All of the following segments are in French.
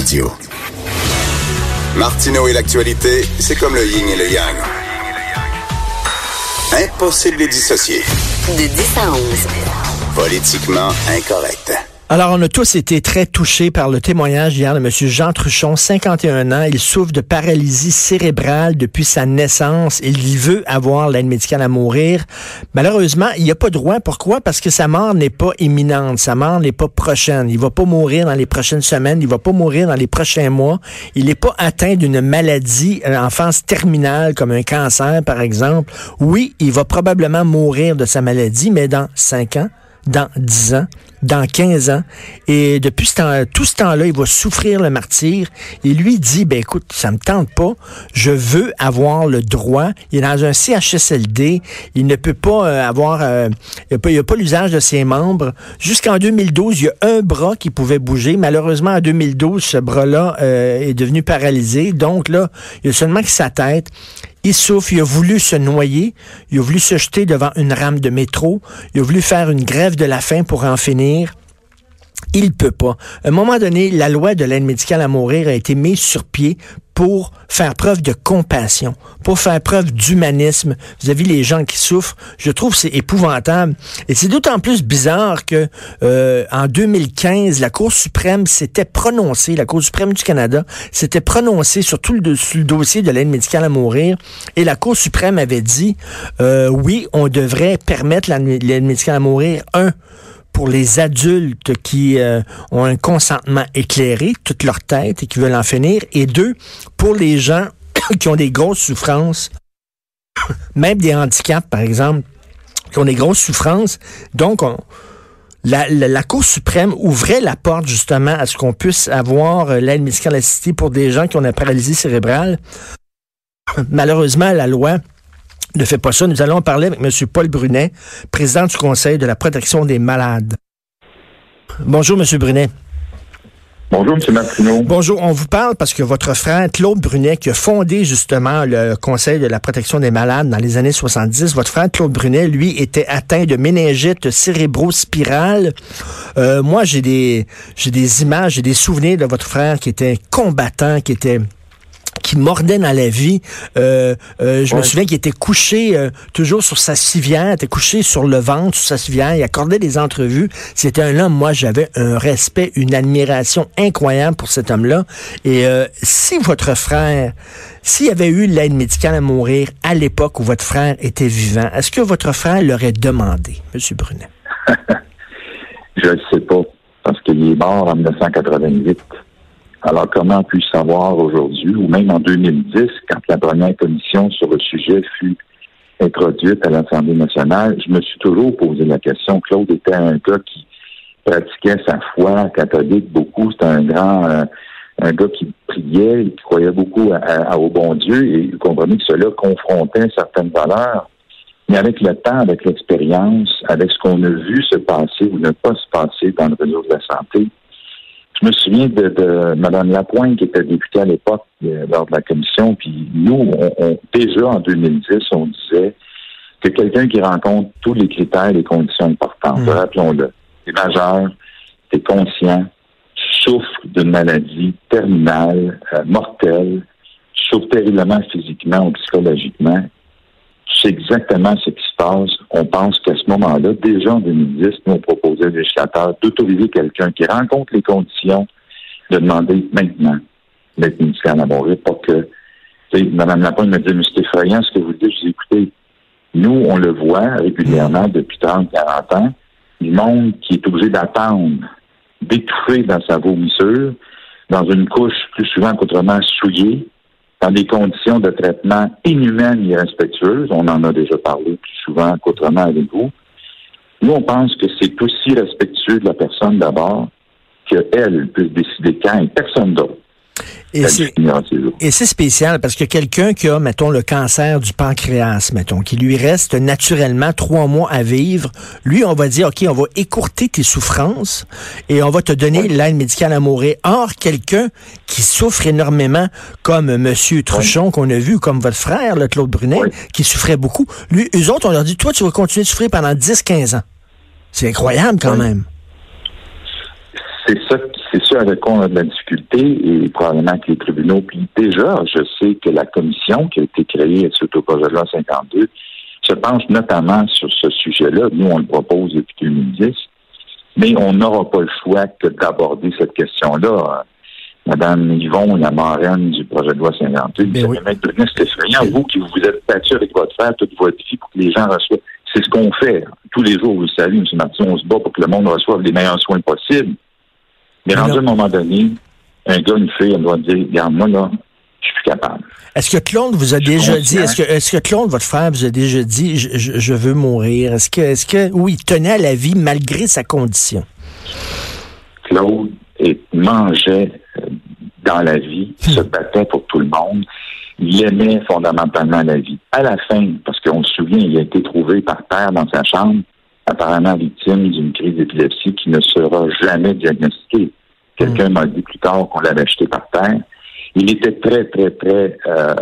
Radio. Martineau et l'actualité, c'est comme le yin et le yang. Impossible de les dissocier. De 10 à 11. Politiquement incorrect. Alors, on a tous été très touchés par le témoignage hier de M. Jean Truchon, 51 ans. Il souffre de paralysie cérébrale depuis sa naissance. Il veut avoir l'aide médicale à mourir. Malheureusement, il n'y a pas droit. Pourquoi? Parce que sa mort n'est pas imminente. Sa mort n'est pas prochaine. Il va pas mourir dans les prochaines semaines. Il va pas mourir dans les prochains mois. Il n'est pas atteint d'une maladie euh, enfance terminale comme un cancer, par exemple. Oui, il va probablement mourir de sa maladie, mais dans 5 ans, dans 10 ans, dans 15 ans. Et depuis ce temps, tout ce temps-là, il va souffrir le martyr. Et lui dit, ben écoute, ça me tente pas. Je veux avoir le droit. Il est dans un CHSLD. Il ne peut pas euh, avoir, euh, il n'a pas, pas l'usage de ses membres. Jusqu'en 2012, il y a un bras qui pouvait bouger. Malheureusement, en 2012, ce bras-là euh, est devenu paralysé. Donc là, il y a seulement que sa tête. Il souffre, il a voulu se noyer, il a voulu se jeter devant une rame de métro, il a voulu faire une grève de la faim pour en finir. Il peut pas. Un moment donné, la loi de l'aide médicale à mourir a été mise sur pied pour faire preuve de compassion, pour faire preuve d'humanisme vis-à-vis les gens qui souffrent. Je trouve c'est épouvantable et c'est d'autant plus bizarre que euh, en 2015, la Cour suprême s'était prononcée, la Cour suprême du Canada s'était prononcée sur tout le dossier de l'aide médicale à mourir et la Cour suprême avait dit euh, oui, on devrait permettre l'aide médicale à mourir un pour les adultes qui euh, ont un consentement éclairé, toute leur tête et qui veulent en finir, et deux, pour les gens qui ont des grosses souffrances, même des handicaps, par exemple, qui ont des grosses souffrances. Donc, on, la, la, la, Cour suprême ouvrait la porte justement à ce qu'on puisse avoir euh, l'aide médicale assistée pour des gens qui ont une paralysie cérébrale. Malheureusement, la loi ne fait pas ça. Nous allons parler avec M. Paul Brunet, président du Conseil de la protection des malades. Bonjour, M. Brunet. Bonjour, M. Martineau. Bonjour, on vous parle parce que votre frère Claude Brunet, qui a fondé justement le Conseil de la protection des malades dans les années 70, votre frère Claude Brunet, lui, était atteint de méningite cérébrospirale. Euh, moi, j'ai des, j'ai des images, j'ai des souvenirs de votre frère qui était combattant, qui était qui mordait dans la vie. Euh, euh, je me souviens qu'il était couché euh, toujours sur sa civière, était couché sur le ventre, sur sa civière, il accordait des entrevues. C'était un homme, moi j'avais un respect, une admiration incroyable pour cet homme-là. Et si votre frère, s'il avait eu l'aide médicale à mourir à l'époque où votre frère était vivant, est-ce que votre frère l'aurait demandé, M. Brunet? je ne sais pas, parce qu'il est mort en 1988. Alors, comment puis-je savoir aujourd'hui, ou même en 2010, quand la première commission sur le sujet fut introduite à l'Assemblée nationale, je me suis toujours posé la question. Claude était un gars qui pratiquait sa foi catholique beaucoup. C'était un grand, euh, un gars qui priait, qui croyait beaucoup au bon Dieu, et vous comprenez que cela confrontait certaines valeurs. Mais avec le temps, avec l'expérience, avec ce qu'on a vu se passer ou ne pas se passer dans le réseau de la santé, je me souviens de, de Mme Lapointe, qui était députée à l'époque euh, lors de la commission, puis nous, on, déjà en 2010, on disait que quelqu'un qui rencontre tous les critères et les conditions importantes, mmh. rappelons-le, est majeur, est conscient, souffre d'une maladie terminale, euh, mortelle, souffre terriblement physiquement ou psychologiquement, c'est exactement ce On pense qu'à ce moment-là, déjà en 2010, nous, on proposait au législateur d'autoriser quelqu'un qui rencontre les conditions de demander maintenant d'être médical à mourir pour que, Mme Lapointe me dit, mais c'est effrayant ce que vous dites. Je dis, écoutez, nous, on le voit régulièrement depuis 30, 40 ans, du monde qui est obligé d'attendre, d'étouffer dans sa vomissure, dans une couche plus souvent qu'autrement souillée, dans des conditions de traitement inhumaines et irrespectueuses. On en a déjà parlé plus souvent qu'autrement avec vous. Nous, on pense que c'est aussi respectueux de la personne d'abord qu'elle puisse décider quand et personne d'autre. Et c'est spécial parce que quelqu'un qui a, mettons, le cancer du pancréas, mettons, qui lui reste naturellement trois mois à vivre, lui, on va dire, OK, on va écourter tes souffrances et on va te donner l'aide médicale à mourir. Or, quelqu'un qui souffre énormément, comme Monsieur Truchon qu'on a vu, comme votre frère, le Claude Brunet, qui souffrait beaucoup, lui, eux autres, on leur dit, toi, tu vas continuer de souffrir pendant 10-15 ans. C'est incroyable quand même. C'est ça c'est sûr avec quoi on a de la difficulté et probablement que les tribunaux. Puis déjà, je sais que la commission qui a été créée suite au projet de loi 52 se penche notamment sur ce sujet-là. Nous, on le propose depuis 2010, mais on n'aura pas le choix que d'aborder cette question-là. Madame Yvon, la marraine du projet de loi 52, Ben oui. c'est effrayant. Vous qui vous êtes battu avec votre frère toute votre vie pour que les gens reçoivent. C'est ce qu'on fait tous les jours, vous le savez, M. Martin, on se bat pour que le monde reçoive les meilleurs soins possibles. Mais rendu à un moment donné, un gars, une fille, elle doit dire, regarde, moi, là, je suis plus capable. Est-ce que Claude vous a Je déjà dit, est-ce que, est-ce que Claude, votre frère, vous a déjà dit, je, je- je veux mourir? Est-ce que, est-ce que, oui, il tenait à la vie malgré sa condition? Claude et mangeait euh, dans la vie, se battait pour tout le monde. Il aimait fondamentalement la vie. À la fin, parce qu'on se souvient, il a été trouvé par terre dans sa chambre, apparemment victime d'une crise d'épilepsie qui ne sera jamais diagnostiquée. Quelqu'un m'a dit plus tard qu'on l'avait jeté par terre. Il était très, très, très, euh,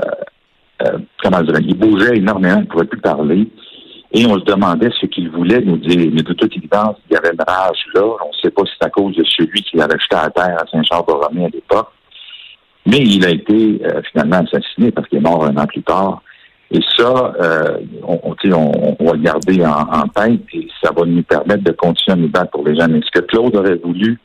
euh, comment dire, il bougeait énormément, il ne pouvait plus parler. Et on se demandait ce qu'il voulait nous dire. Mais de toute évidence, il y avait une rage là. On ne sait pas si c'est à cause de celui qui l'avait jeté à terre à Saint-Charles-Borromée à l'époque. Mais il a été euh, finalement assassiné parce qu'il est mort un an plus tard. Et ça, euh, on, on, on- va garder en, en tête et ça va nous permettre de continuer à nous battre pour les gens. Mais ce que Claude aurait voulu,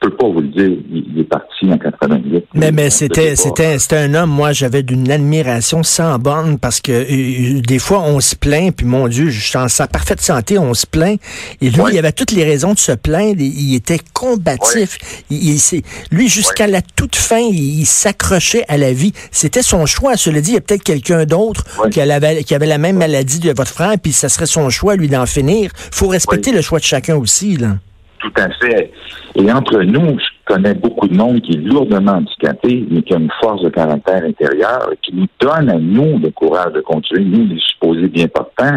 peux pas vous le dire, il, est parti en 88. Mais, mais Je c'était, c'était, c'était un homme, moi, j'avais d'une admiration sans borne parce que euh, des fois, on se plaint, puis mon Dieu, je suis en sa parfaite santé, on se plaint. Et lui, il avait toutes les raisons de se plaindre. Il, était combatif. Il, il lui, jusqu'à la toute fin, il, il s'accrochait à la vie. C'était son choix. Cela dit, il y a peut-être quelqu'un d'autre qui, avait, qui avait la même maladie de votre frère, puis ça serait son choix, lui, d'en finir. faut respecter le choix de chacun aussi, là. Tout à fait. Et entre nous, je connais beaucoup de monde qui est lourdement handicapé, mais qui a une force de caractère intérieure, qui nous donne à nous le courage de continuer, nous, les supposés bien portants.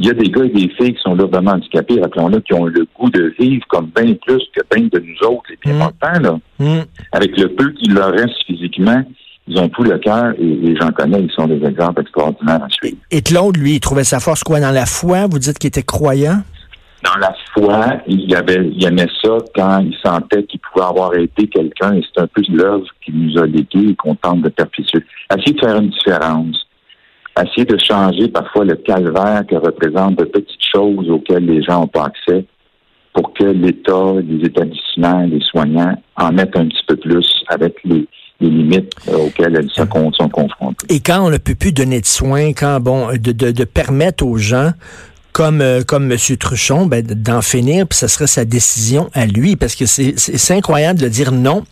Il y a des gars et des filles qui sont lourdement handicapés, rappelons-le, qui ont le goût de vivre comme bien plus que bien de nous autres, les bien Mm. portants, là. Hum. Avec le peu qui leur reste physiquement, ils ont tout le cœur et, et j'en connais, ils sont des exemples extraordinaires à suivre. Et Claude, lui, il trouvait sa force quoi dans la foi? Vous dites qu'il était croyant? Dans la foi, il avait, il aimait ça quand il sentait qu'il pouvait avoir aidé quelqu'un et c'est un peu l'œuvre qu'il nous a léguée et qu'on tente de perpétuer. Essayer de faire une différence. Essayer de changer parfois le calvaire que représentent de petites choses auxquelles les gens n'ont pas accès pour que l'État, les établissements, les soignants en mettent un petit peu plus avec les, limites euh, auxquelles elles se sont confrontées. Et quand on ne peut plus donner de soins, quand bon, de permettre aux gens comme euh, comme M. Truchon, ben, d'en finir, puis ça serait sa décision à lui, parce que c'est incroyable de dire non.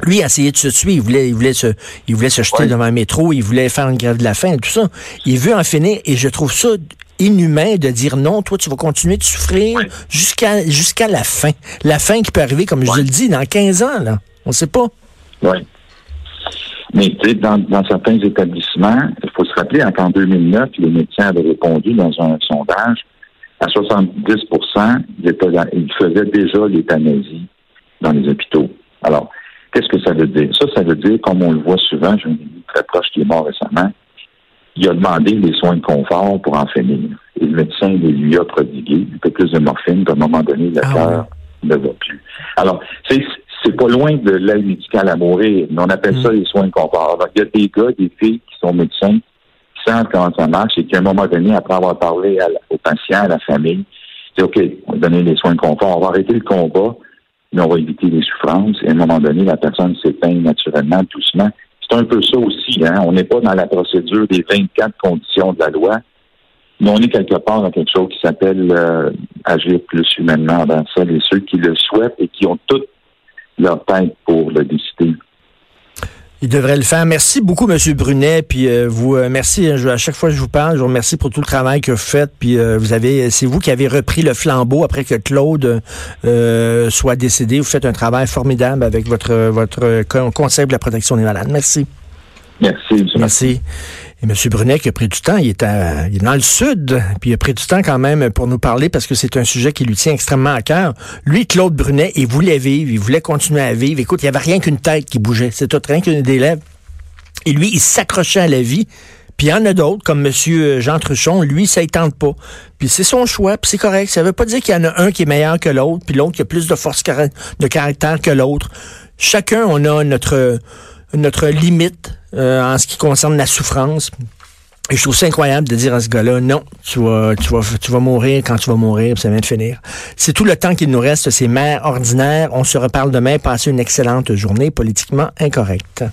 Lui a essayé de se tuer, il voulait, il voulait se, il voulait se jeter devant un métro, il voulait faire une grève de la faim, tout ça. Il veut en finir, et je trouve ça inhumain de dire non, toi tu vas continuer de souffrir jusqu'à jusqu'à la fin. La fin qui peut arriver, comme je le dis, dans 15 ans, là. On sait pas. Oui. Mais tu sais, dans, dans certains établissements, il faut se rappeler qu'en 2009, les médecins avaient répondu dans un sondage à 70 ils, étaient dans- ils faisaient déjà l'euthanasie dans les hôpitaux. Alors, qu'est-ce que ça veut dire? Ça, ça veut dire, comme on le voit souvent, j'ai un ami très proche qui est mort récemment, il a demandé des soins de confort pour en finir. Et le médecin les lui a prodigué un peu plus de morphine, puis à un moment donné, le Ah cœur ne va plus. Alors, c'est c'est pas loin de l'aide médicale à mourir, mais on appelle ça les soins de confort. Il y a des gars, des filles qui sont médecins, qui savent comment ça marche et qui, à un moment donné, après avoir parlé à la- aux patients, à la famille, disent OK, on va donner les soins de confort, on va arrêter le combat, mais on va éviter les souffrances. Et à un moment donné, la personne s'éteint naturellement, doucement. C'est un peu ça aussi, hein. On n'est pas dans la procédure des 24 conditions de la loi, mais on est quelque part dans quelque chose qui s'appelle euh, agir plus humainement envers ça. Et ceux qui le souhaitent et qui ont toute leur tête pour le décider. Il devrait le faire. Merci beaucoup, M. Brunet. Puis euh, vous, euh, merci. hein, je- à chaque fois que je vous parle, je vous remercie pour tout le travail que vous faites. Puis euh, vous avez, c'est vous qui avez repris le flambeau après que Claude euh, soit décédé. Vous faites un travail formidable avec votre votre con- Conseil de la protection des malades. Merci. Merci, M. Merci. Et M. Brunet qui a pris du temps, il est, dans le sud, puis il a pris du temps quand même pour nous parler parce que c'est un sujet qui lui tient extrêmement à cœur. Lui, Claude Brunet, il voulait vivre, il voulait continuer à vivre. Écoute, il n'y avait rien qu'une tête qui bougeait, c'est tout, rien qu'une des lèvres. Et lui, il s'accrochait à la vie, Puis il y en a d'autres, comme M. Jean Truchon, lui, ça ne tente pas. Puis c'est son choix, puis c'est correct. Ça veut pas dire qu'il y en a un qui est meilleur que l'autre, puis l'autre qui a plus de force de caractère que l'autre. Chacun, on a notre limite euh, en ce qui concerne la souffrance. Je trouve ça incroyable de dire à ce gars-là, non, tu vas, tu vas, tu vas mourir quand tu vas mourir, ça vient de finir. C'est tout le temps qu'il nous reste, ces mères ordinaires. On se reparle demain. Passez une excellente journée politiquement incorrecte.